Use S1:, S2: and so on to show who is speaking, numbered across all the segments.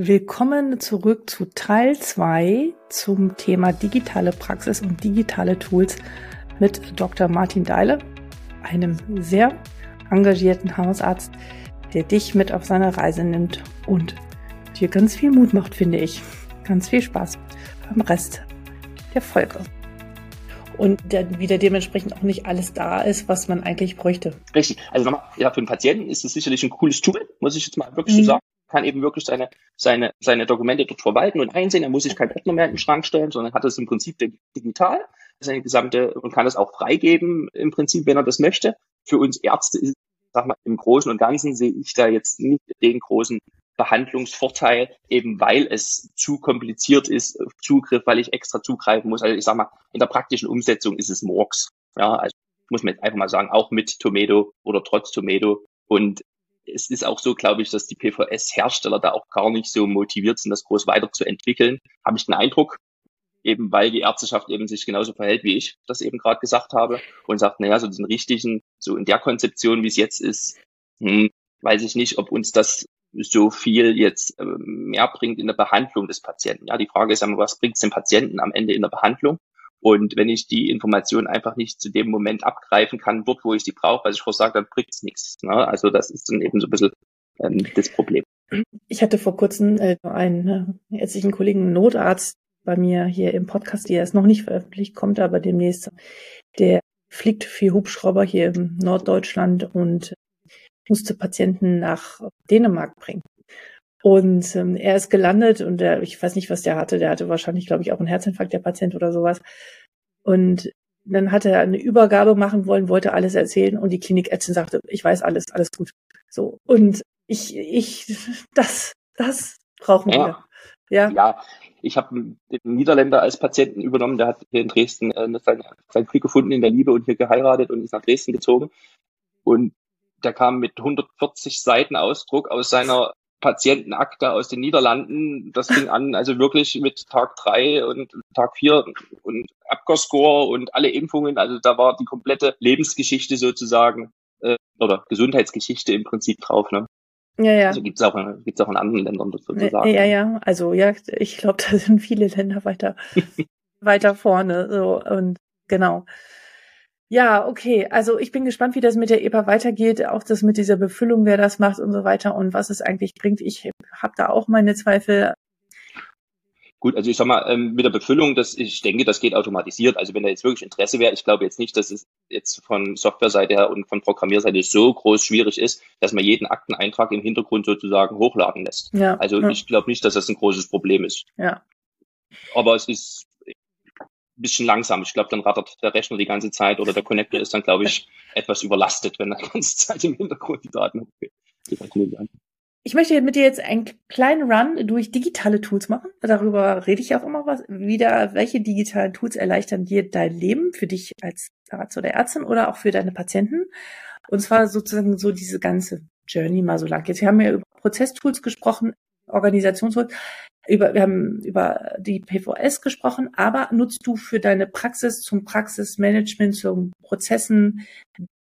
S1: Willkommen zurück zu Teil 2 zum Thema digitale Praxis und digitale Tools mit Dr. Martin Deile, einem sehr engagierten Hausarzt, der dich mit auf seine Reise nimmt und dir ganz viel Mut macht, finde ich. Ganz viel Spaß beim Rest der Folge. Und der, wieder dementsprechend auch nicht alles da ist, was man eigentlich bräuchte.
S2: Richtig. Also nochmal, ja, für den Patienten ist es sicherlich ein cooles Tool, muss ich jetzt mal wirklich mhm. so sagen kann eben wirklich seine, seine, seine Dokumente dort verwalten und einsehen. Er muss sich kein Ordner mehr in den Schrank stellen, sondern hat es im Prinzip digital, seine gesamte, und kann es auch freigeben, im Prinzip, wenn er das möchte. Für uns Ärzte ist, sag mal, im Großen und Ganzen sehe ich da jetzt nicht den großen Behandlungsvorteil, eben weil es zu kompliziert ist, Zugriff, weil ich extra zugreifen muss. Also ich sag mal, in der praktischen Umsetzung ist es Murks. Ja, also muss man jetzt einfach mal sagen, auch mit Tomato oder trotz Tomato. Und es ist auch so, glaube ich, dass die PVS-Hersteller da auch gar nicht so motiviert sind, das groß weiterzuentwickeln. Habe ich den Eindruck, eben weil die Ärzteschaft eben sich genauso verhält, wie ich das eben gerade gesagt habe und sagt, naja, so diesen richtigen, so in der Konzeption, wie es jetzt ist, hm, weiß ich nicht, ob uns das so viel jetzt äh, mehr bringt in der Behandlung des Patienten. Ja, die Frage ist ja, was bringt es dem Patienten am Ende in der Behandlung? Und wenn ich die Information einfach nicht zu dem Moment abgreifen kann, dort, wo ich sie brauche, was ich vorher dann bringt es nichts. Ne? Also das ist dann eben so ein bisschen ähm, das Problem.
S1: Ich hatte vor kurzem äh, einen äh, ärztlichen Kollegen, Notarzt, bei mir hier im Podcast, der ist noch nicht veröffentlicht, kommt aber demnächst. Der fliegt für Hubschrauber hier im Norddeutschland und musste Patienten nach Dänemark bringen. Und ähm, er ist gelandet und der, ich weiß nicht, was der hatte. Der hatte wahrscheinlich, glaube ich, auch einen Herzinfarkt, der Patient oder sowas. Und dann hat er eine Übergabe machen wollen, wollte alles erzählen und die Klinikärztin sagte, ich weiß alles, alles gut. So. Und ich, ich, das, das brauchen ja. wir.
S2: Ja. Ja. Ich habe einen Niederländer als Patienten übernommen, der hat hier in Dresden äh, sein, sein Glück gefunden in der Liebe und hier geheiratet und ist nach Dresden gezogen. Und der kam mit 140 Seiten Ausdruck aus seiner Patientenakte aus den Niederlanden. Das fing an, also wirklich mit Tag drei und Tag vier und Abgascore und alle Impfungen. Also da war die komplette Lebensgeschichte sozusagen äh, oder Gesundheitsgeschichte im Prinzip drauf. Ne?
S1: Ja, ja.
S2: Also gibt's auch, gibt's auch in anderen Ländern sozusagen.
S1: Ja, ja. Also ja, ich glaube, da sind viele Länder weiter, weiter vorne. So und genau. Ja, okay. Also ich bin gespannt, wie das mit der EPA weitergeht, auch das mit dieser Befüllung, wer das macht und so weiter und was es eigentlich bringt. Ich habe da auch meine Zweifel.
S2: Gut, also ich sag mal, ähm, mit der Befüllung, das, ich denke, das geht automatisiert. Also wenn da jetzt wirklich Interesse wäre, ich glaube jetzt nicht, dass es jetzt von Softwareseite her und von Programmierseite so groß schwierig ist, dass man jeden Akteneintrag im Hintergrund sozusagen hochladen lässt. Ja, also ja. ich glaube nicht, dass das ein großes Problem ist.
S1: Ja.
S2: Aber es ist bisschen langsam. Ich glaube, dann rattert der Rechner die ganze Zeit oder der Connector ist dann, glaube ich, etwas überlastet, wenn er die ganze Zeit im Hintergrund die Daten hochgeht.
S1: Ich möchte mit dir jetzt einen kleinen Run durch digitale Tools machen. Darüber rede ich auch immer was. Wieder, welche digitalen Tools erleichtern dir dein Leben für dich als Arzt oder Ärztin oder auch für deine Patienten? Und zwar sozusagen so diese ganze Journey mal so lang. Jetzt haben wir über Prozesstools gesprochen, Organisationstools über, wir haben über die PVS gesprochen, aber nutzt du für deine Praxis zum Praxismanagement, zum Prozessen,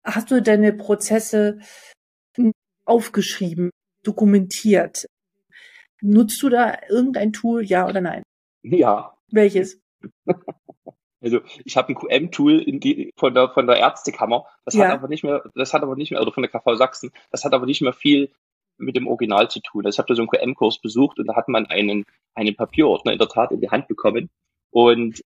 S1: hast du deine Prozesse aufgeschrieben, dokumentiert? Nutzt du da irgendein Tool, ja oder nein?
S2: Ja.
S1: Welches?
S2: Also ich habe ein QM-Tool von der von der Ärztekammer. Das ja. hat aber nicht mehr, das hat aber nicht mehr, oder von der KV Sachsen, das hat aber nicht mehr viel mit dem Original zu tun. Also ich habe da so einen QM-Kurs besucht und da hat man einen, einen Papierordner in der Tat in die Hand bekommen und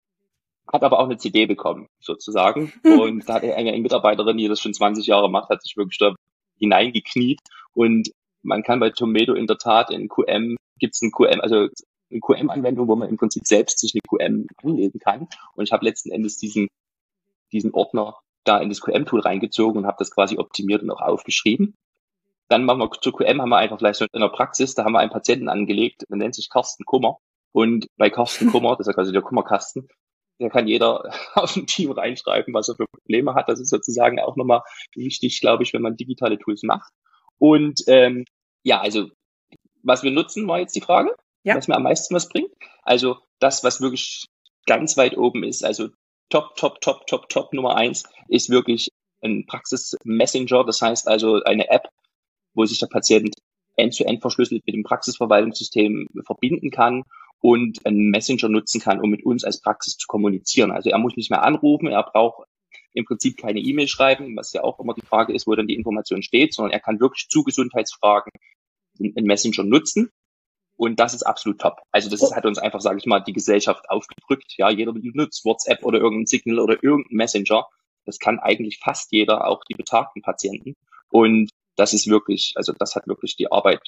S2: hat aber auch eine CD bekommen, sozusagen. Und da hat eine Mitarbeiterin, die das schon 20 Jahre macht, hat sich wirklich da hineingekniet. Und man kann bei Tomato in der Tat in QM, gibt's ein QM, also eine QM-Anwendung, wo man im Prinzip selbst sich eine QM anlegen kann. Und ich habe letzten Endes diesen, diesen Ordner da in das QM-Tool reingezogen und habe das quasi optimiert und auch aufgeschrieben. Dann machen wir zu QM, haben wir einfach vielleicht so in der Praxis, da haben wir einen Patienten angelegt, der nennt sich Carsten Kummer. Und bei Carsten Kummer, das ist ja quasi der Kummerkasten, da kann jeder aus dem Team reinschreiben, was er für Probleme hat. Das ist sozusagen auch nochmal wichtig, glaube ich, wenn man digitale Tools macht. Und ähm, ja, also was wir nutzen, war jetzt die Frage, ja. was mir am meisten was bringt. Also das, was wirklich ganz weit oben ist, also top, top, top, top, top Nummer eins, ist wirklich ein Praxis-Messenger. Das heißt also eine App, wo sich der Patient end-zu-end -end verschlüsselt mit dem Praxisverwaltungssystem verbinden kann und einen Messenger nutzen kann, um mit uns als Praxis zu kommunizieren. Also er muss nicht mehr anrufen, er braucht im Prinzip keine E-Mail schreiben, was ja auch immer die Frage ist, wo dann die Information steht, sondern er kann wirklich zu Gesundheitsfragen einen Messenger nutzen. Und das ist absolut top. Also das ist, hat uns einfach, sage ich mal, die Gesellschaft aufgedrückt. Ja, jeder nutzt WhatsApp oder irgendein Signal oder irgendein Messenger. Das kann eigentlich fast jeder, auch die betagten Patienten. Und das ist wirklich, also das hat wirklich die Arbeit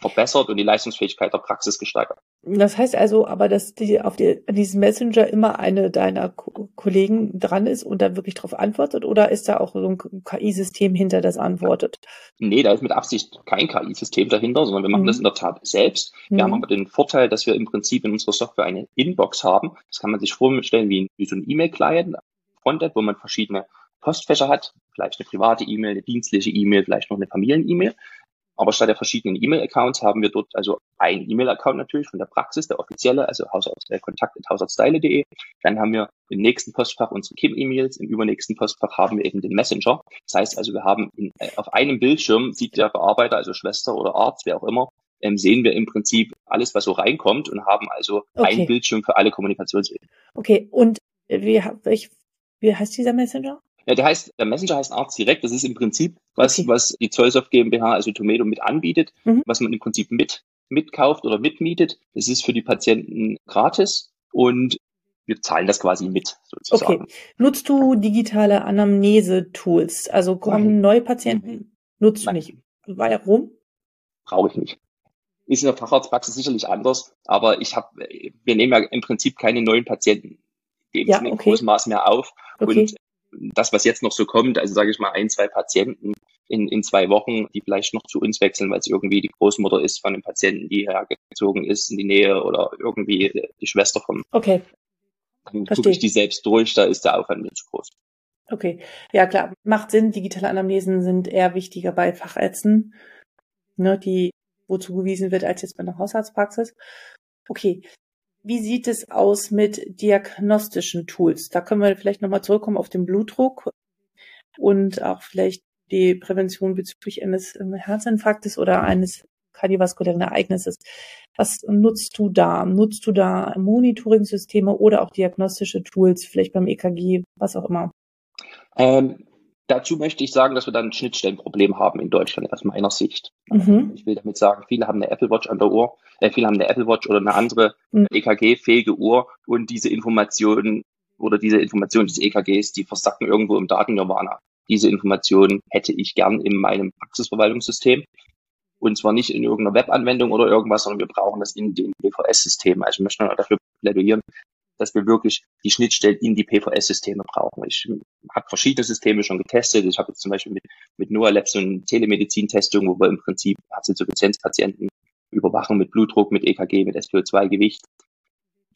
S2: verbessert und die Leistungsfähigkeit der Praxis gesteigert.
S1: Das heißt also aber, dass die auf die, diesem Messenger immer eine deiner Ko Kollegen dran ist und da wirklich darauf antwortet oder ist da auch so ein KI-System hinter, das antwortet?
S2: Nee, da ist mit Absicht kein KI-System dahinter, sondern wir machen mhm. das in der Tat selbst. Wir mhm. haben aber den Vorteil, dass wir im Prinzip in unserer Software eine Inbox haben. Das kann man sich vorstellen wie, wie so ein E-Mail-Client, Frontend, wo man verschiedene Postfächer hat, vielleicht eine private E-Mail, eine dienstliche E-Mail, vielleicht noch eine Familien-E-Mail. Aber statt der verschiedenen E-Mail-Accounts haben wir dort also einen E-Mail-Account natürlich von der Praxis, der offizielle, also Hausarzt, äh, kontakt.hausarztsteile.de. Dann haben wir im nächsten Postfach unsere Kim-E-Mails, im übernächsten Postfach haben wir eben den Messenger. Das heißt also, wir haben in, äh, auf einem Bildschirm sieht der Bearbeiter, also Schwester oder Arzt, wer auch immer, ähm, sehen wir im Prinzip alles, was so reinkommt und haben also okay. ein Bildschirm für alle Kommunikationswege.
S1: Okay, und wie, wie, wie heißt dieser Messenger?
S2: Ja, der heißt, der Messenger heißt Arzt direkt. Das ist im Prinzip was, okay. was die Zollsoft GmbH, also Tomato mit anbietet, mhm. was man im Prinzip mit, mitkauft oder mitmietet. Das ist für die Patienten gratis und wir zahlen das quasi mit,
S1: sozusagen. Okay. Nutzt du digitale Anamnese-Tools? Also kommen Nein. neue Patienten? Nutzt du nicht. Warum?
S2: Brauche ich nicht. Ist in der Facharztpraxis sicherlich anders, aber ich habe, wir nehmen ja im Prinzip keine neuen Patienten dem ja, okay. großem Maß mehr auf. Okay. Und das, was jetzt noch so kommt, also sage ich mal ein, zwei Patienten in, in zwei Wochen, die vielleicht noch zu uns wechseln, weil es irgendwie die Großmutter ist von einem Patienten, die hergezogen ist in die Nähe oder irgendwie die Schwester vom.
S1: Okay.
S2: Dann gucke ich die selbst durch, da ist der Aufwand nicht groß.
S1: Okay, ja klar, macht Sinn. Digitale Anamnesen sind eher wichtiger bei Fachärzten, ne, die wo zugewiesen wird, als jetzt bei einer Hausarztpraxis. Okay, wie sieht es aus mit diagnostischen Tools? Da können wir vielleicht nochmal zurückkommen auf den Blutdruck und auch vielleicht die Prävention bezüglich eines ähm, Herzinfarktes oder eines kardiovaskulären Ereignisses. Was nutzt du da? Nutzt du da Monitoring-Systeme oder auch diagnostische Tools, vielleicht beim EKG, was auch immer?
S2: Ähm, Dazu möchte ich sagen, dass wir dann ein Schnittstellenproblem haben in Deutschland aus meiner Sicht. Mhm. Ich will damit sagen, viele haben eine Apple Watch an der Uhr, äh, viele haben eine Apple Watch oder eine andere mhm. EKG-fähige Uhr und diese Informationen oder diese Informationen des EKGs, die versacken irgendwo im Datennirvana. Diese Informationen hätte ich gern in meinem Praxisverwaltungssystem. Und zwar nicht in irgendeiner Webanwendung oder irgendwas, sondern wir brauchen das in den BVS-Systemen. Also ich möchte dafür plädieren, dass wir wirklich die Schnittstellen in die PVS-Systeme brauchen. Ich habe verschiedene Systeme schon getestet. Ich habe jetzt zum Beispiel mit, mit Noah Labs so eine Telemedizin-Testung, wo wir im Prinzip Herzinsuffizienzpatienten überwachen mit Blutdruck, mit EKG, mit SPO2-Gewicht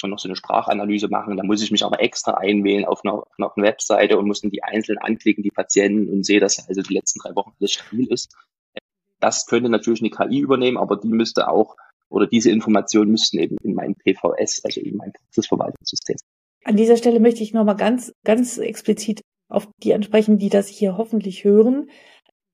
S2: und noch so eine Sprachanalyse machen. Da muss ich mich aber extra einwählen auf einer, auf einer Webseite und muss dann die einzeln anklicken, die Patienten und sehe, dass also die letzten drei Wochen alles stabil ist. Das könnte natürlich eine KI übernehmen, aber die müsste auch oder diese Informationen müssten eben in mein PVS, also in mein Praxisverwaltungssystem.
S1: An dieser Stelle möchte ich nochmal ganz, ganz explizit auf die ansprechen, die das hier hoffentlich hören,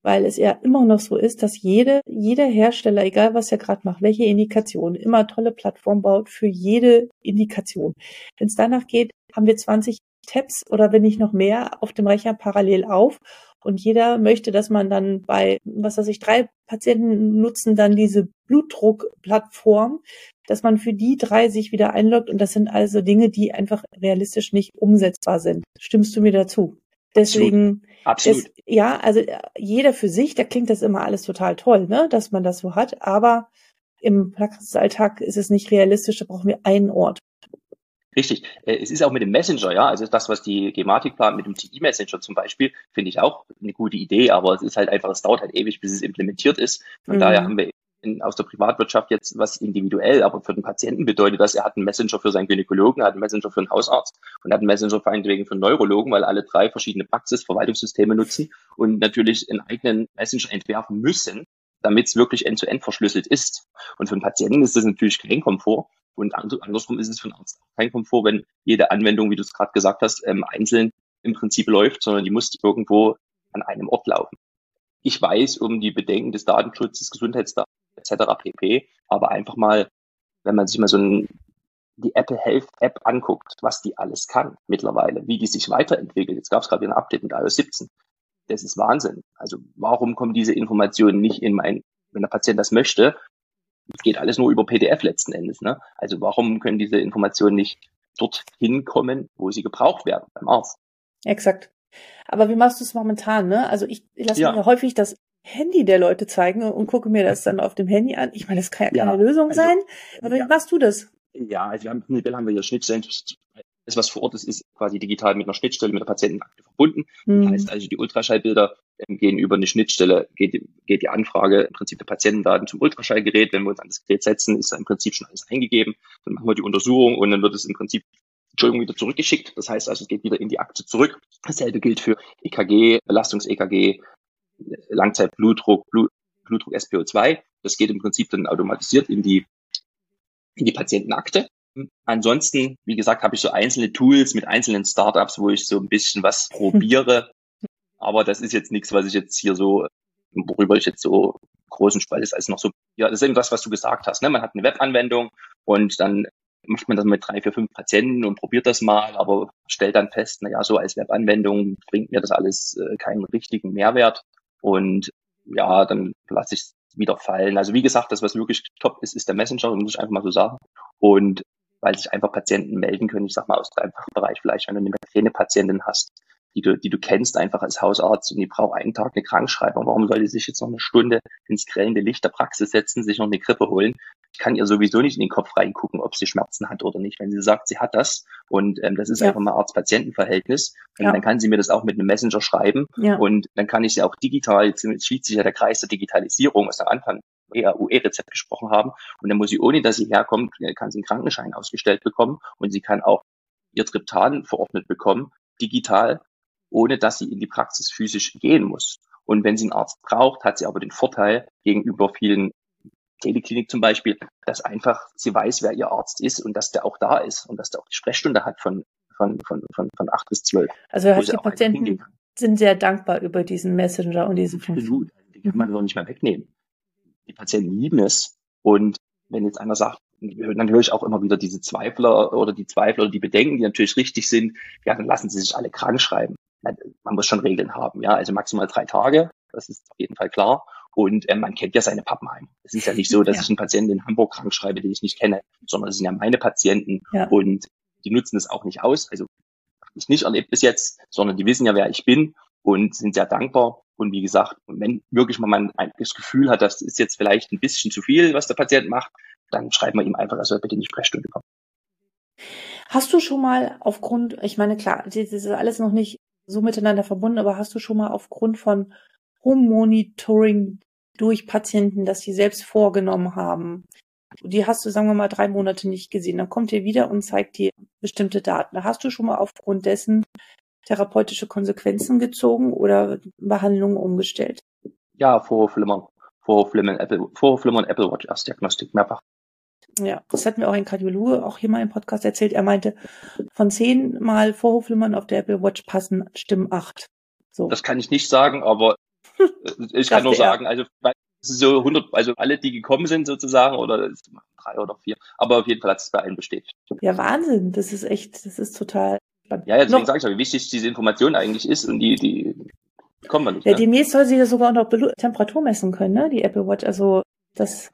S1: weil es ja immer noch so ist, dass jede, jeder Hersteller, egal was er gerade macht, welche Indikation, immer tolle Plattform baut für jede Indikation. Wenn es danach geht, haben wir 20 Tabs oder wenn nicht noch mehr auf dem Rechner parallel auf und jeder möchte, dass man dann bei, was weiß ich, drei Patienten nutzen dann diese Blutdruckplattform, dass man für die drei sich wieder einloggt. Und das sind also Dinge, die einfach realistisch nicht umsetzbar sind. Stimmst du mir dazu? Deswegen,
S2: Absolut. Ist,
S1: ja, also jeder für sich, da klingt das immer alles total toll, ne, dass man das so hat. Aber im Praxisalltag ist es nicht realistisch, da brauchen wir einen Ort.
S2: Richtig. Äh, es ist auch mit dem Messenger, ja, also das, was die Gematik plant mit dem TI-Messenger zum Beispiel, finde ich auch eine gute Idee, aber es ist halt einfach, es dauert halt ewig, bis es implementiert ist. Von mhm. daher haben wir in, aus der Privatwirtschaft jetzt was individuell, aber für den Patienten bedeutet das, er hat einen Messenger für seinen Gynäkologen, er hat einen Messenger für einen Hausarzt und hat einen Messenger vor allem wegen für einen Neurologen, weil alle drei verschiedene Praxisverwaltungssysteme nutzen und natürlich einen eigenen Messenger entwerfen müssen, damit es wirklich end-zu-end -end verschlüsselt ist. Und für den Patienten ist das natürlich kein Komfort, und andersrum ist es für einen Arzt kein Komfort, wenn jede Anwendung, wie du es gerade gesagt hast, ähm, einzeln im Prinzip läuft, sondern die muss irgendwo an einem Ort laufen. Ich weiß um die Bedenken des Datenschutzes, Gesundheitsdaten etc. pp. Aber einfach mal, wenn man sich mal so ein, die Apple Health App anguckt, was die alles kann mittlerweile, wie die sich weiterentwickelt. Jetzt gab es gerade ein Update mit iOS 17. Das ist Wahnsinn. Also warum kommen diese Informationen nicht in mein, wenn der Patient das möchte, es geht alles nur über PDF letzten Endes. Ne? Also warum können diese Informationen nicht dorthin kommen, wo sie gebraucht werden, beim Arzt?
S1: Exakt. Aber wie machst du es momentan? Ne? Also ich lasse ja. mir häufig das Handy der Leute zeigen und gucke mir das dann auf dem Handy an. Ich meine, das kann ja keine ja, Lösung also, sein. Aber ja. wie machst du das?
S2: Ja, also wir haben, prinzipiell haben wir hier Schnittstellen. Das, was vor Ort ist, ist quasi digital mit einer Schnittstelle mit der Patientenakte verbunden. Mhm. Das heißt also, die Ultraschallbilder ähm, gehen über eine Schnittstelle, geht, geht die Anfrage im Prinzip der Patientendaten zum Ultraschallgerät. Wenn wir uns an das Gerät setzen, ist da im Prinzip schon alles eingegeben. Dann machen wir die Untersuchung und dann wird es im Prinzip Entschuldigung, wieder zurückgeschickt. Das heißt also, es geht wieder in die Akte zurück. Dasselbe gilt für EKG, Belastungs-EKG, Langzeitblutdruck, Blut, Blutdruck SPO2. Das geht im Prinzip dann automatisiert in die, in die Patientenakte. Ansonsten, wie gesagt, habe ich so einzelne Tools mit einzelnen Startups, wo ich so ein bisschen was probiere. Aber das ist jetzt nichts, was ich jetzt hier so, worüber ich jetzt so großen Spalt ist, als noch so, ja, das ist eben das, was du gesagt hast. Ne? Man hat eine Webanwendung und dann macht man das mit drei, vier, fünf Patienten und probiert das mal, aber stellt dann fest, na ja, so als Webanwendung bringt mir das alles äh, keinen richtigen Mehrwert. Und ja, dann lasse ich es wieder fallen. Also wie gesagt, das, was wirklich top ist, ist der Messenger, muss ich einfach mal so sagen. Und weil sich einfach Patienten melden können, ich sag mal aus dem einfachen Bereich, vielleicht wenn du eine Migräne-Patientin hast, die du, die du kennst einfach als Hausarzt und die braucht einen Tag eine Krankschreibung. Warum soll die sich jetzt noch eine Stunde ins grellende Licht der Praxis setzen, sich noch eine Grippe holen? Ich kann ihr sowieso nicht in den Kopf reingucken, ob sie Schmerzen hat oder nicht. Wenn sie sagt, sie hat das und ähm, das ist ja. einfach mal Arzt-Patienten-Verhältnis, ja. dann kann sie mir das auch mit einem Messenger schreiben ja. und dann kann ich sie auch digital, jetzt schließt sich ja der Kreis der Digitalisierung, was am Anfang EAUE-Rezept gesprochen haben. Und dann muss sie, ohne dass sie herkommt, kann sie einen Krankenschein ausgestellt bekommen und sie kann auch ihr Triptan verordnet bekommen, digital ohne dass sie in die Praxis physisch gehen muss. Und wenn sie einen Arzt braucht, hat sie aber den Vorteil gegenüber vielen Teleklinik zum Beispiel, dass einfach sie weiß, wer ihr Arzt ist und dass der auch da ist und dass der auch die Sprechstunde hat von, von, von, von, von acht bis zwölf.
S1: Also heißt, die Patienten sind sehr dankbar über diesen Messenger und diese
S2: Funktion. Die kann man doch nicht mehr wegnehmen. Die Patienten lieben es. Und wenn jetzt einer sagt, dann höre ich auch immer wieder diese Zweifler oder die Zweifler oder die Bedenken, die natürlich richtig sind, ja, dann lassen sie sich alle krank schreiben man muss schon Regeln haben, ja, also maximal drei Tage, das ist auf jeden Fall klar. Und äh, man kennt ja seine Pappenheim. Es ist ja nicht so, dass ja. ich einen Patienten in Hamburg krank schreibe, den ich nicht kenne, sondern es sind ja meine Patienten ja. und die nutzen es auch nicht aus. Also ich nicht erlebt bis jetzt, sondern die wissen ja, wer ich bin und sind sehr dankbar. Und wie gesagt, wenn wirklich mal man das Gefühl hat, das ist jetzt vielleicht ein bisschen zu viel, was der Patient macht, dann schreibt man ihm einfach, er soll bitte in die Sprechstunde kommen.
S1: Hast du schon mal aufgrund, ich meine, klar, das ist alles noch nicht so miteinander verbunden, aber hast du schon mal aufgrund von Home Monitoring durch Patienten, dass sie selbst vorgenommen haben, die hast du, sagen wir mal, drei Monate nicht gesehen, dann kommt ihr wieder und zeigt dir bestimmte Daten. Hast du schon mal aufgrund dessen therapeutische Konsequenzen gezogen oder Behandlungen umgestellt?
S2: Ja, Vorhofflimmern. Vorhofflimmern, Apple, Vorhofflimmern, Apple Watch Erstdiagnostik mehrfach.
S1: Ja, das hat mir auch ein Kardiologe auch hier mal im Podcast erzählt. Er meinte, von zehn Mal Vorhofflimmern auf der Apple Watch passen stimmen acht.
S2: So. Das kann ich nicht sagen, aber ich kann nur sagen, also so 100, also alle, die gekommen sind sozusagen, oder drei oder vier, aber auf jeden Fall hat es bei allen bestätigt.
S1: Ja, Wahnsinn, das ist echt, das ist total
S2: spannend. Ja, deswegen sage ich ja, wie wichtig diese Information eigentlich ist und die, die kommen wir nicht.
S1: Ja, ne? demnächst soll sie ja sogar auch noch Temperatur messen können, ne, die Apple Watch, also das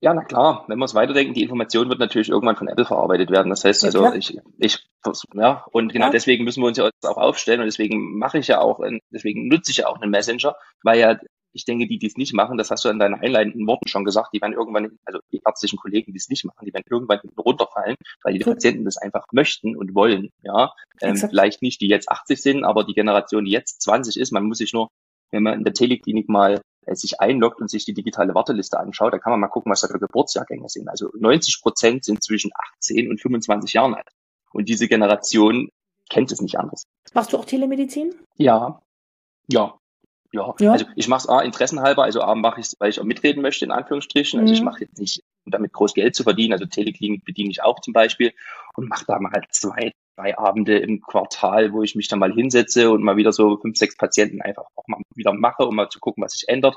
S2: ja, na klar, wenn wir es weiterdenken, die Information wird natürlich irgendwann von Apple verarbeitet werden. Das heißt also, ich, ich, ja, und genau ja. deswegen müssen wir uns ja auch aufstellen und deswegen mache ich ja auch, deswegen nutze ich ja auch einen Messenger, weil ja, ich denke, die, die es nicht machen, das hast du in deinen einleitenden Worten schon gesagt, die werden irgendwann, also die ärztlichen Kollegen, die es nicht machen, die werden irgendwann runterfallen, weil die, die Patienten das einfach möchten und wollen, ja. Ähm, vielleicht nicht die jetzt 80 sind, aber die Generation, die jetzt 20 ist, man muss sich nur, wenn man in der Teleklinik mal sich einloggt und sich die digitale Warteliste anschaut, da kann man mal gucken, was da für Geburtsjahrgänge sind. Also 90 Prozent sind zwischen 18 und 25 Jahren alt. Und diese Generation kennt es nicht anders.
S1: Machst du auch Telemedizin?
S2: Ja, ja, ja. ja. Also ich mache es A, interessenhalber, also A mache ich es, weil ich auch mitreden möchte, in Anführungsstrichen. Also mhm. ich mache jetzt nicht, um damit groß Geld zu verdienen, also Teleklinik bediene ich auch zum Beispiel und mache da mal zwei, drei Abende im Quartal, wo ich mich dann mal hinsetze und mal wieder so fünf, sechs Patienten einfach auch mal wieder mache, um mal zu gucken, was sich ändert.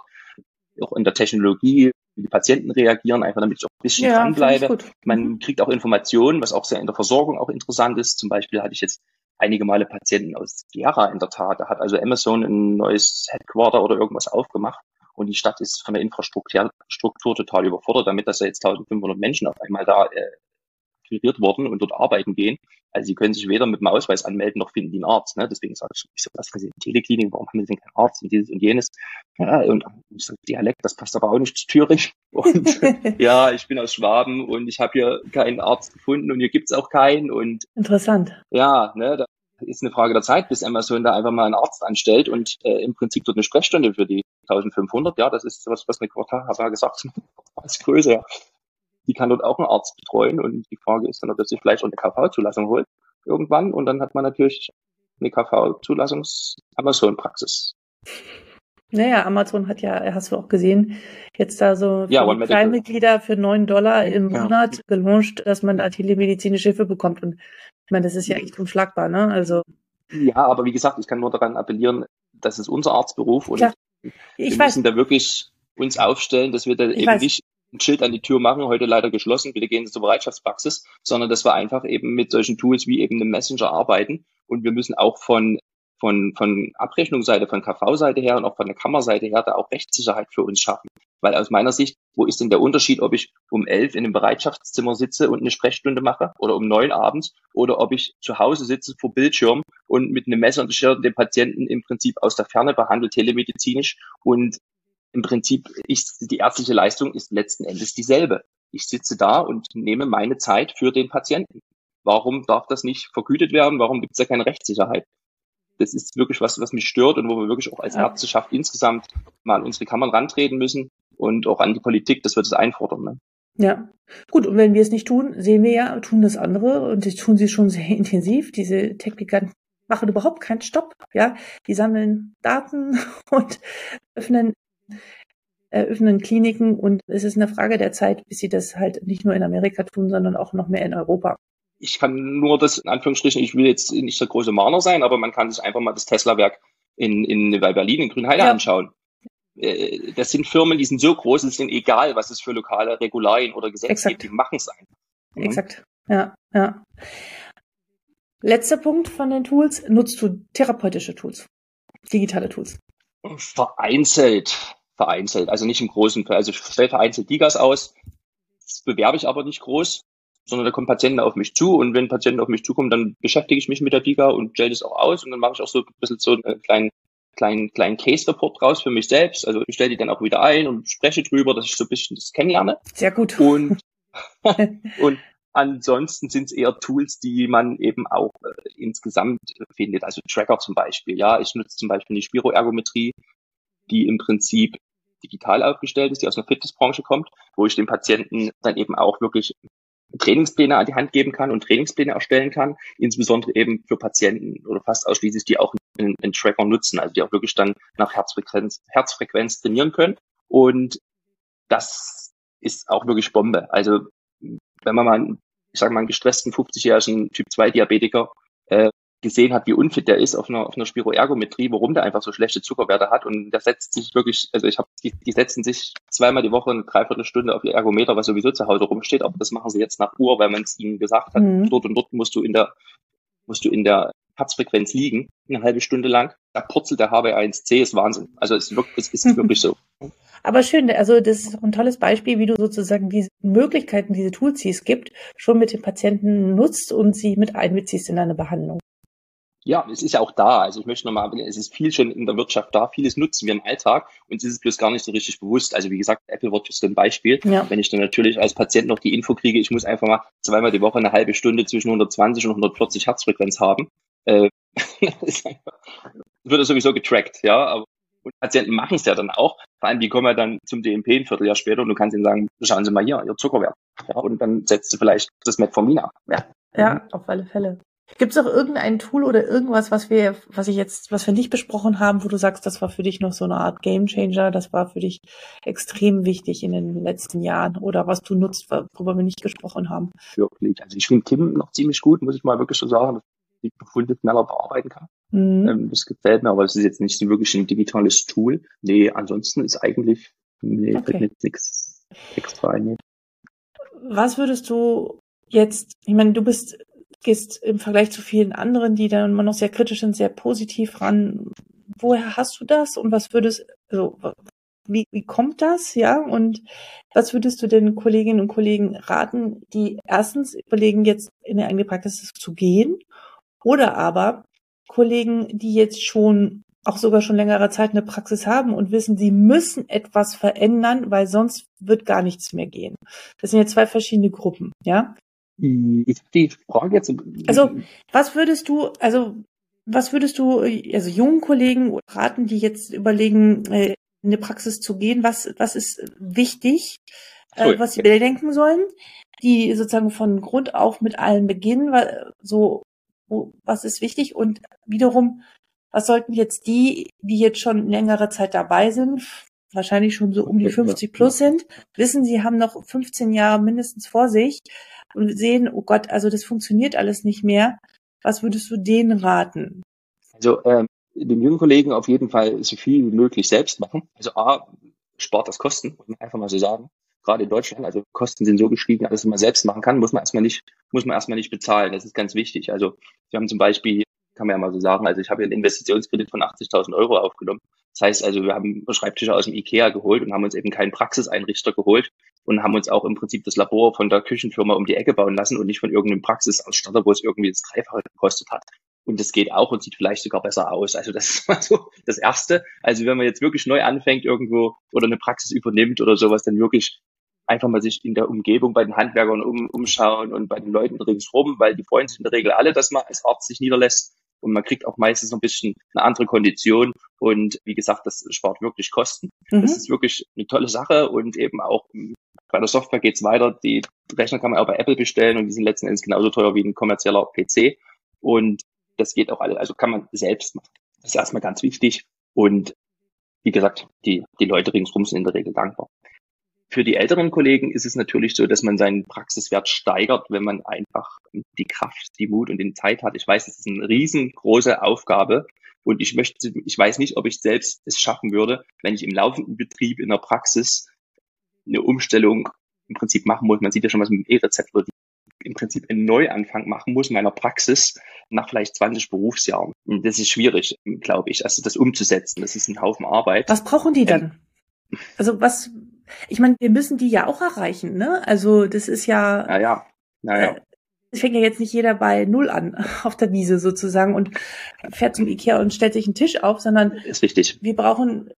S2: Auch in der Technologie, wie die Patienten reagieren, einfach damit ich auch ein bisschen ja, dranbleibe. Man mhm. kriegt auch Informationen, was auch sehr in der Versorgung auch interessant ist. Zum Beispiel hatte ich jetzt einige Male Patienten aus Gera in der Tat. Da hat also Amazon ein neues Headquarter oder irgendwas aufgemacht und die Stadt ist von der Infrastruktur Struktur total überfordert damit, dass da jetzt 1500 Menschen auf einmal da äh, akquiriert worden und dort arbeiten gehen. Also sie können sich weder mit dem Ausweis anmelden noch finden die einen Arzt. Ne? Deswegen sage ich, ich so, was für eine Teleklinik, warum haben sie denn keinen Arzt und dieses und jenes? Ja, und ich so, Dialekt, das passt aber auch nicht zu Thüringen. Und ja, ich bin aus Schwaben und ich habe hier keinen Arzt gefunden und hier gibt's auch keinen. Und
S1: Interessant.
S2: Ja, ne, da ist eine Frage der Zeit, bis Amazon da einfach mal einen Arzt anstellt und äh, im Prinzip dort eine Sprechstunde für die 1500, ja, das ist was, was eine Quartal, habe ja gesagt, als Größe, ja die kann dort auch einen Arzt betreuen und die Frage ist dann, ob er sich vielleicht auch eine KV-Zulassung holt irgendwann und dann hat man natürlich eine KV-Zulassungs-Amazon-Praxis.
S1: Naja, Amazon hat ja, hast du auch gesehen, jetzt da so ja, Kleinmitglieder für neun Dollar im ja. Monat gelauncht, dass man da telemedizinische Hilfe bekommt. Und ich meine, das ist ja echt unschlagbar, ne? Also.
S2: Ja, aber wie gesagt, ich kann nur daran appellieren, das ist unser Arztberuf und ja. wir weiß. müssen da wirklich uns aufstellen, dass wir da ich eben weiß. nicht ein Schild an die Tür machen, heute leider geschlossen, bitte gehen Sie zur Bereitschaftspraxis, sondern dass wir einfach eben mit solchen Tools wie eben einem Messenger arbeiten und wir müssen auch von von, von Abrechnungsseite, von KV-Seite her und auch von der Kammerseite her da auch Rechtssicherheit für uns schaffen. Weil aus meiner Sicht, wo ist denn der Unterschied, ob ich um elf in einem Bereitschaftszimmer sitze und eine Sprechstunde mache oder um neun abends oder ob ich zu Hause sitze vor Bildschirm und mit einem Messer und Schirr den Patienten im Prinzip aus der Ferne behandelt, telemedizinisch und im Prinzip ist die ärztliche Leistung ist letzten Endes dieselbe. Ich sitze da und nehme meine Zeit für den Patienten. Warum darf das nicht vergütet werden? Warum gibt es da keine Rechtssicherheit? Das ist wirklich was, was mich stört und wo wir wirklich auch als Ärzteschaft insgesamt mal an unsere Kammern rantreten müssen und auch an die Politik, dass wir das einfordern. Ne?
S1: Ja, gut. Und wenn wir es nicht tun, sehen wir ja, tun das andere und das tun sie schon sehr intensiv. Diese Tech-Giganten machen überhaupt keinen Stopp. Ja, die sammeln Daten und öffnen eröffnen Kliniken und es ist eine Frage der Zeit, bis sie das halt nicht nur in Amerika tun, sondern auch noch mehr in Europa.
S2: Ich kann nur das, in Anführungsstrichen, ich will jetzt nicht der große Mahner sein, aber man kann sich einfach mal das Tesla-Werk in, in bei Berlin in Grünheide ja. anschauen. Äh, das sind Firmen, die sind so groß, es sind egal, was es für lokale Regularien oder Gesetze Exakt. gibt, die machen es einfach.
S1: Mhm. Exakt, ja, ja. Letzter Punkt von den Tools, nutzt du therapeutische Tools, digitale Tools?
S2: Vereinzelt vereinzelt, also nicht im großen, also ich stelle vereinzelt Digas aus, das bewerbe ich aber nicht groß, sondern da kommen Patienten auf mich zu und wenn Patienten auf mich zukommen, dann beschäftige ich mich mit der Diga und stelle das auch aus und dann mache ich auch so ein bisschen so einen kleinen kleinen, kleinen Case-Report raus für mich selbst. Also ich stelle die dann auch wieder ein und spreche drüber, dass ich so ein bisschen das kennenlerne.
S1: Sehr gut.
S2: Und, und ansonsten sind es eher Tools, die man eben auch äh, insgesamt findet. Also Tracker zum Beispiel. Ja, ich nutze zum Beispiel die Spiroergometrie, die im Prinzip digital aufgestellt ist, die aus einer Fitnessbranche kommt, wo ich dem Patienten dann eben auch wirklich Trainingspläne an die Hand geben kann und Trainingspläne erstellen kann, insbesondere eben für Patienten oder fast ausschließlich, die auch einen, einen Tracker nutzen, also die auch wirklich dann nach Herzfrequenz, Herzfrequenz trainieren können. Und das ist auch wirklich Bombe. Also wenn man mal, ich sage mal, einen gestressten 50-jährigen Typ 2 Diabetiker äh, gesehen hat, wie unfit der ist auf einer, auf einer Spiroergometrie, warum der einfach so schlechte Zuckerwerte hat. Und der setzt sich wirklich, also ich habe, die, die setzen sich zweimal die Woche eine Dreiviertelstunde auf ihr Ergometer, was sowieso zu Hause rumsteht, aber das machen sie jetzt nach Uhr, weil man es ihnen gesagt hat, mhm. dort und dort musst du in der, musst du in der Herzfrequenz liegen, eine halbe Stunde lang. Da purzelt der HB1C, ist Wahnsinn. Also es ist wirklich, es ist wirklich so.
S1: Aber schön, also das ist ein tolles Beispiel, wie du sozusagen diese Möglichkeiten, diese Tools, die es gibt, schon mit den Patienten nutzt und sie mit einbeziehst in deine Behandlung.
S2: Ja, es ist ja auch da. Also ich möchte nochmal, es ist viel schon in der Wirtschaft da, vieles nutzen wir im Alltag und es ist bloß gar nicht so richtig bewusst. Also wie gesagt, Apple Watch ist ein Beispiel. Ja. Wenn ich dann natürlich als Patient noch die Info kriege, ich muss einfach mal zweimal die Woche eine halbe Stunde zwischen 120 und 140 Herzfrequenz haben, äh, das wird sowieso getrackt, ja. Aber und Patienten machen es ja dann auch. Vor allem, die kommen ja dann zum DMP ein Vierteljahr später und du kannst ihnen sagen, schauen Sie mal hier, Ihr Zuckerwert. Ja, und dann setzt du vielleicht das Metformin ab.
S1: Ja, ja mhm. auf alle Fälle. Gibt es auch irgendein Tool oder irgendwas, was wir, was ich jetzt, was wir nicht besprochen haben, wo du sagst, das war für dich noch so eine Art Gamechanger, das war für dich extrem wichtig in den letzten Jahren oder was du nutzt, worüber wir nicht gesprochen haben?
S2: Wirklich. Also ich finde Kim noch ziemlich gut, muss ich mal wirklich so sagen, dass die Befunde schneller bearbeiten kann. Mhm. Ähm, das gefällt mir, aber es ist jetzt nicht so wirklich ein digitales Tool. Nee, ansonsten ist eigentlich, nee, okay. nichts extra einnehmen.
S1: Was würdest du jetzt, ich meine, du bist, gehst im Vergleich zu vielen anderen, die dann immer noch sehr kritisch sind, sehr positiv ran. Woher hast du das und was würdest, also, wie, wie kommt das, ja? Und was würdest du den Kolleginnen und Kollegen raten, die erstens überlegen, jetzt in eine eigene Praxis zu gehen oder aber Kollegen, die jetzt schon auch sogar schon längere Zeit eine Praxis haben und wissen, sie müssen etwas verändern, weil sonst wird gar nichts mehr gehen. Das sind ja zwei verschiedene Gruppen, ja?
S2: Ich die Frage jetzt.
S1: Also, was würdest du, also, was würdest du, also jungen Kollegen raten, die jetzt überlegen, äh, in eine Praxis zu gehen, was, was ist wichtig, äh, was sie bedenken sollen, die sozusagen von Grund auf mit allem beginnen, so, was ist wichtig? Und wiederum, was sollten jetzt die, die jetzt schon längere Zeit dabei sind, wahrscheinlich schon so um die 50 plus sind, wissen, sie haben noch 15 Jahre mindestens vor sich und sehen, oh Gott, also das funktioniert alles nicht mehr. Was würdest du denen raten?
S2: Also ähm, den jungen Kollegen auf jeden Fall so viel wie möglich selbst machen. Also A, spart das Kosten, muss man einfach mal so sagen. Gerade in Deutschland, also Kosten sind so gestiegen, alles, was man selbst machen kann, muss man erstmal nicht, muss man erstmal nicht bezahlen. Das ist ganz wichtig. Also wir haben zum Beispiel kann man ja mal so sagen. Also ich habe einen Investitionskredit von 80.000 Euro aufgenommen. Das heißt also, wir haben Schreibtische aus dem Ikea geholt und haben uns eben keinen Praxiseinrichter geholt und haben uns auch im Prinzip das Labor von der Küchenfirma um die Ecke bauen lassen und nicht von irgendeinem Praxisausstatter, wo es irgendwie das Dreifache gekostet hat. Und das geht auch und sieht vielleicht sogar besser aus. Also das ist mal so das Erste. Also wenn man jetzt wirklich neu anfängt irgendwo oder eine Praxis übernimmt oder sowas, dann wirklich einfach mal sich in der Umgebung bei den Handwerkern um, umschauen und bei den Leuten ringsrum, weil die freuen sich in der Regel alle, dass man als Arzt sich niederlässt und man kriegt auch meistens ein bisschen eine andere Kondition und wie gesagt, das spart wirklich Kosten. Mhm. Das ist wirklich eine tolle Sache und eben auch bei der Software geht's weiter. Die Rechner kann man auch bei Apple bestellen und die sind letzten Endes genauso teuer wie ein kommerzieller PC und das geht auch alles, also kann man selbst machen. Das ist erstmal ganz wichtig und wie gesagt, die, die Leute ringsrum sind in der Regel dankbar. Für die älteren Kollegen ist es natürlich so, dass man seinen Praxiswert steigert, wenn man einfach die Kraft, die Mut und die Zeit hat. Ich weiß, es ist eine riesengroße Aufgabe und ich möchte, ich weiß nicht, ob ich selbst es schaffen würde, wenn ich im laufenden Betrieb in der Praxis eine Umstellung im Prinzip machen muss. Man sieht ja schon, was mit dem E-Rezept wird. Im Prinzip einen Neuanfang machen muss in meiner Praxis nach vielleicht 20 Berufsjahren. Das ist schwierig, glaube ich, also das umzusetzen. Das ist ein Haufen Arbeit.
S1: Was brauchen die dann? Ähm, also was, ich meine, wir müssen die ja auch erreichen, ne? Also das ist ja.
S2: Naja, naja.
S1: Äh, es fängt ja jetzt nicht jeder bei Null an, auf der Wiese sozusagen und fährt zum Ikea und stellt sich einen Tisch auf, sondern
S2: ist richtig.
S1: wir brauchen,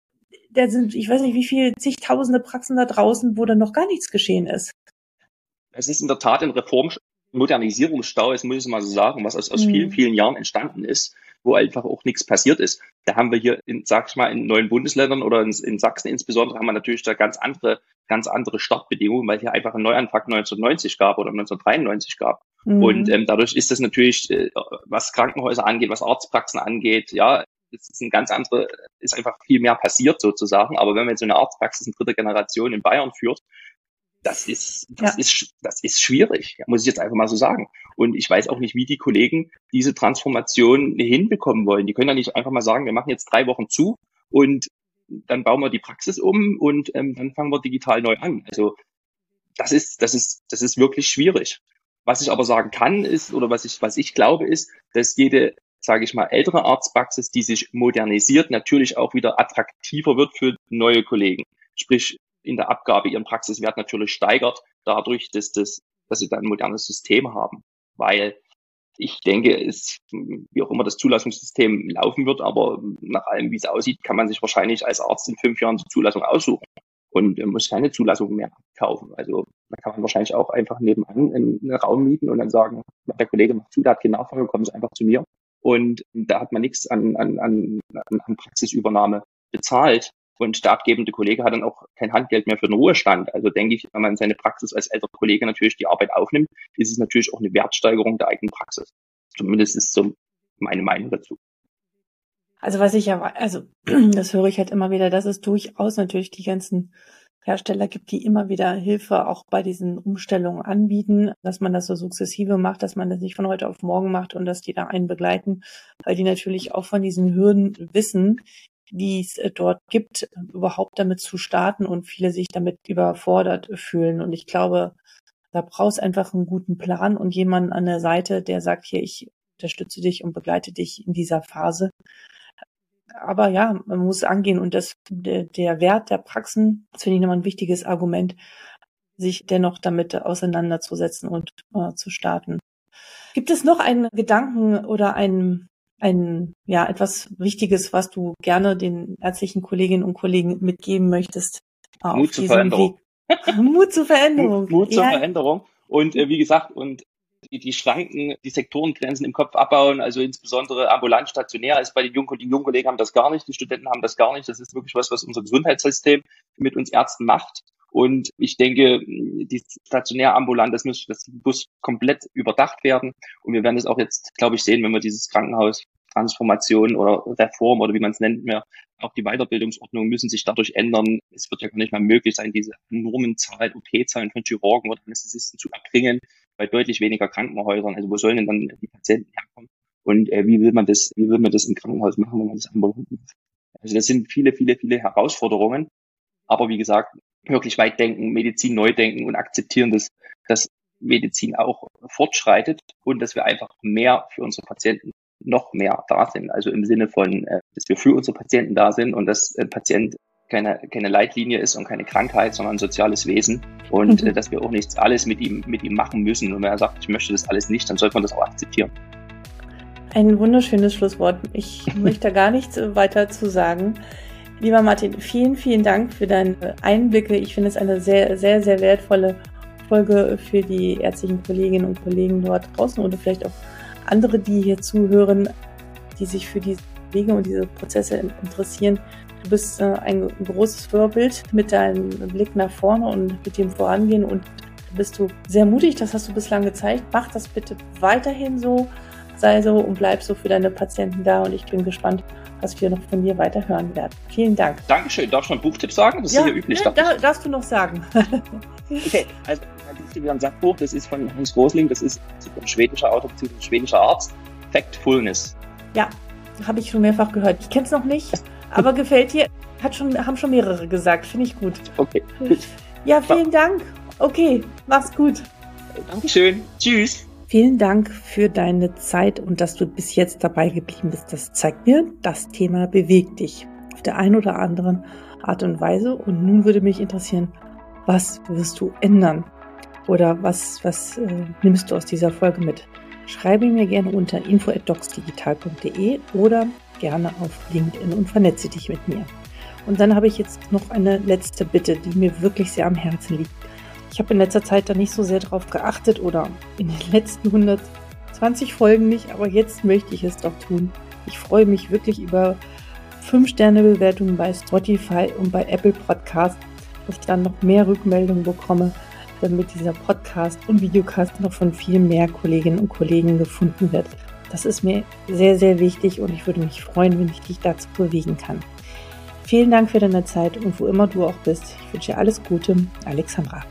S1: da sind, ich weiß nicht, wie viele zigtausende Praxen da draußen, wo dann noch gar nichts geschehen ist.
S2: Es ist in der Tat ein Reform, Modernisierungsstau, das muss ich mal so sagen, was aus, aus mhm. vielen, vielen Jahren entstanden ist wo einfach auch nichts passiert ist. Da haben wir hier, in, sag ich mal, in neuen Bundesländern oder in, in Sachsen insbesondere, haben wir natürlich da ganz andere, ganz andere Startbedingungen, weil hier einfach ein Neuanfang 1990 gab oder 1993 gab. Mhm. Und ähm, dadurch ist das natürlich, äh, was Krankenhäuser angeht, was Arztpraxen angeht, ja, es ist ein ganz andere, ist einfach viel mehr passiert sozusagen. Aber wenn man jetzt so eine Arztpraxis in dritter Generation in Bayern führt, das ist, das ja. ist, das ist schwierig, muss ich jetzt einfach mal so sagen. Und ich weiß auch nicht, wie die Kollegen diese Transformation hinbekommen wollen. Die können ja nicht einfach mal sagen, wir machen jetzt drei Wochen zu und dann bauen wir die Praxis um und ähm, dann fangen wir digital neu an. Also das ist, das ist, das ist wirklich schwierig. Was ich aber sagen kann, ist, oder was ich, was ich glaube, ist, dass jede, sage ich mal, ältere Arztpraxis, die sich modernisiert, natürlich auch wieder attraktiver wird für neue Kollegen. Sprich, in der Abgabe ihren Praxiswert natürlich steigert, dadurch, dass, das, dass sie dann ein modernes System haben. Weil ich denke, es, wie auch immer das Zulassungssystem laufen wird, aber nach allem, wie es aussieht, kann man sich wahrscheinlich als Arzt in fünf Jahren die Zulassung aussuchen und muss keine Zulassung mehr kaufen. Also da kann man wahrscheinlich auch einfach nebenan einen Raum mieten und dann sagen, der Kollege macht zu, der hat keine Nachfrage, kommen Sie einfach zu mir. Und da hat man nichts an, an, an, an Praxisübernahme bezahlt. Und der abgebende Kollege hat dann auch kein Handgeld mehr für den Ruhestand. Also denke ich, wenn man seine Praxis als älterer Kollege natürlich die Arbeit aufnimmt, ist es natürlich auch eine Wertsteigerung der eigenen Praxis. Zumindest ist so meine Meinung dazu.
S1: Also was ich ja, also das höre ich halt immer wieder, dass es durchaus natürlich die ganzen Hersteller gibt, die immer wieder Hilfe auch bei diesen Umstellungen anbieten, dass man das so sukzessive macht, dass man das nicht von heute auf morgen macht und dass die da einen begleiten, weil die natürlich auch von diesen Hürden wissen, die es äh, dort gibt, überhaupt damit zu starten und viele sich damit überfordert fühlen. Und ich glaube, da brauchst einfach einen guten Plan und jemanden an der Seite, der sagt, hier, ich unterstütze dich und begleite dich in dieser Phase. Aber ja, man muss angehen und das, der, der Wert der Praxen, das finde ich nochmal ein wichtiges Argument, sich dennoch damit auseinanderzusetzen und äh, zu starten. Gibt es noch einen Gedanken oder ein, ein, ja, etwas Wichtiges, was du gerne den ärztlichen Kolleginnen und Kollegen mitgeben möchtest?
S2: Mut zur Veränderung.
S1: Mut zur Veränderung.
S2: Mut, Mut zur ja. Veränderung. Und äh, wie gesagt, und die, die Schranken, die Sektorengrenzen im Kopf abbauen, also insbesondere ambulant stationär ist bei den jungen, die jungen Kollegen haben das gar nicht, die Studenten haben das gar nicht. Das ist wirklich was, was unser Gesundheitssystem mit uns Ärzten macht. Und ich denke, die stationär ambulant, das muss, das muss komplett überdacht werden. Und wir werden es auch jetzt, glaube ich, sehen, wenn wir dieses Krankenhaus Transformation oder Reform oder wie man es nennt mehr, auch die Weiterbildungsordnungen müssen sich dadurch ändern. Es wird ja gar nicht mehr möglich sein, diese enormen Zahlen, OP-Zahlen von Chirurgen oder Anästhesisten zu erbringen bei deutlich weniger Krankenhäusern. Also wo sollen denn dann die Patienten herkommen? Und äh, wie will man das, wie will man das im Krankenhaus machen, wenn man das ambulant macht? Also das sind viele, viele, viele Herausforderungen. Aber wie gesagt, wirklich weit denken, Medizin neu denken und akzeptieren, dass, dass Medizin auch fortschreitet und dass wir einfach mehr für unsere Patienten noch mehr da sind. Also im Sinne von, äh, dass wir für unsere Patienten da sind und dass ein Patient keine, keine Leitlinie ist und keine Krankheit, sondern ein soziales Wesen und mhm. Äh, dass wir auch nichts alles mit ihm, mit ihm machen müssen. Und wenn er sagt, ich möchte das alles nicht, dann sollte man das auch akzeptieren.
S1: Ein wunderschönes Schlusswort. Ich möchte gar nichts weiter zu sagen. Lieber Martin, vielen, vielen Dank für deine Einblicke. Ich finde es eine sehr, sehr, sehr wertvolle Folge für die ärztlichen Kolleginnen und Kollegen dort draußen oder vielleicht auch andere, die hier zuhören, die sich für diese Wege und diese Prozesse interessieren. Du bist äh, ein großes Vorbild mit deinem Blick nach vorne und mit dem Vorangehen und bist du sehr mutig, das hast du bislang gezeigt. Mach das bitte weiterhin so, sei so und bleib so für deine Patienten da und ich bin gespannt, was wir noch von dir weiter hören werden. Vielen Dank.
S2: Dankeschön. Darf ich noch einen Buchtipp sagen?
S1: Das ist ja, ja üblich. Ja, da, darfst du noch sagen.
S2: okay, also Buchtipp ist ein Sachbuch, das ist von Hans Rosling, das ist ein schwedischer Autor bzw. ein schwedischer Arzt. Factfulness.
S1: Ja, habe ich schon mehrfach gehört. Ich kenne es noch nicht, aber gefällt dir. Hat schon, haben schon mehrere gesagt. Finde ich gut.
S2: Okay.
S1: Ja, vielen Dank. Okay, mach's gut.
S2: Dankeschön. Tschüss.
S1: Vielen Dank für deine Zeit und dass du bis jetzt dabei geblieben bist. Das zeigt mir, das Thema bewegt dich auf der einen oder anderen Art und Weise. Und nun würde mich interessieren, was wirst du ändern? Oder was, was äh, nimmst du aus dieser Folge mit? Schreibe mir gerne unter info.docsdigital.de oder gerne auf LinkedIn und vernetze dich mit mir. Und dann habe ich jetzt noch eine letzte Bitte, die mir wirklich sehr am Herzen liegt. Ich habe in letzter Zeit da nicht so sehr drauf geachtet oder in den letzten 120 Folgen nicht, aber jetzt möchte ich es doch tun. Ich freue mich wirklich über 5-Sterne-Bewertungen bei Spotify und bei Apple Podcast, dass ich dann noch mehr Rückmeldungen bekomme, damit dieser Podcast und Videocast noch von viel mehr Kolleginnen und Kollegen gefunden wird. Das ist mir sehr, sehr wichtig und ich würde mich freuen, wenn ich dich dazu bewegen kann. Vielen Dank für deine Zeit und wo immer du auch bist. Ich wünsche dir alles Gute, Alexandra.